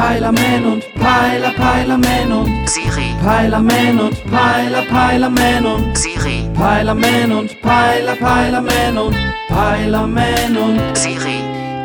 Peilerman und Peiler, Peilerman und Siri, Peilerman und Peiler, Peilerman und Siri, Peilerman und Peiler, Peilerman und Peilerman und Siri.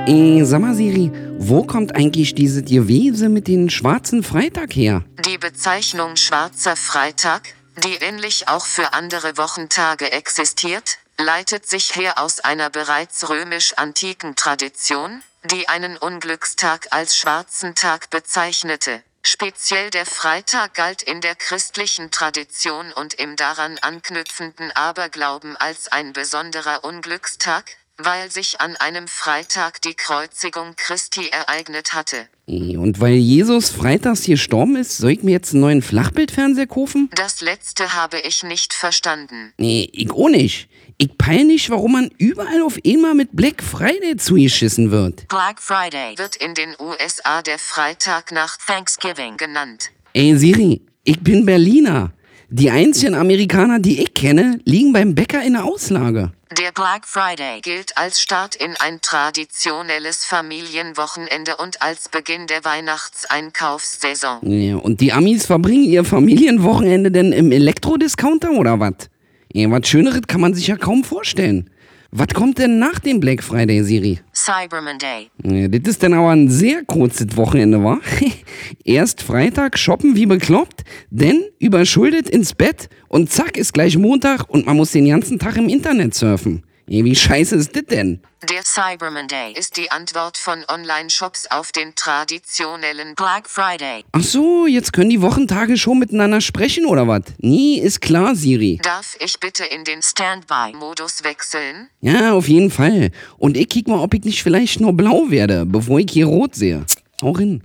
Äh, sag mal, Siri, wo kommt eigentlich dieses Gewese mit den schwarzen Freitag her? Die Bezeichnung Schwarzer Freitag, die ähnlich auch für andere Wochentage existiert, leitet sich her aus einer bereits römisch-antiken Tradition, die einen Unglückstag als schwarzen Tag bezeichnete. Speziell der Freitag galt in der christlichen Tradition und im daran anknüpfenden Aberglauben als ein besonderer Unglückstag, weil sich an einem Freitag die Kreuzigung Christi ereignet hatte. Und weil Jesus freitags gestorben ist, soll ich mir jetzt einen neuen Flachbildfernseher kaufen? Das letzte habe ich nicht verstanden. Nee, ich auch nicht. Ich peil nicht, warum man überall auf einmal mit Black Friday zugeschissen wird. Black Friday wird in den USA der Freitag nach Thanksgiving genannt. Ey Siri, ich bin Berliner. Die einzigen Amerikaner, die ich kenne, liegen beim Bäcker in der Auslage. Der Black Friday gilt als Start in ein traditionelles Familienwochenende und als Beginn der Weihnachtseinkaufssaison. Ja, und die Amis verbringen ihr Familienwochenende denn im Elektrodiscounter oder was? Ja, was Schöneres kann man sich ja kaum vorstellen. Was kommt denn nach dem Black Friday, Siri? Cyber Monday. Ja, das ist dann aber ein sehr kurzes Wochenende, wa? Erst Freitag shoppen wie bekloppt, dann überschuldet ins Bett und zack ist gleich Montag und man muss den ganzen Tag im Internet surfen. Wie scheiße ist das denn? Der Cyber Monday ist die Antwort von Online-Shops auf den traditionellen Black Friday. Ach so, jetzt können die Wochentage schon miteinander sprechen oder was? Nie ist klar, Siri. Darf ich bitte in den Standby-Modus wechseln? Ja, auf jeden Fall. Und ich kick mal, ob ich nicht vielleicht nur blau werde, bevor ich hier rot sehe. Auch hin.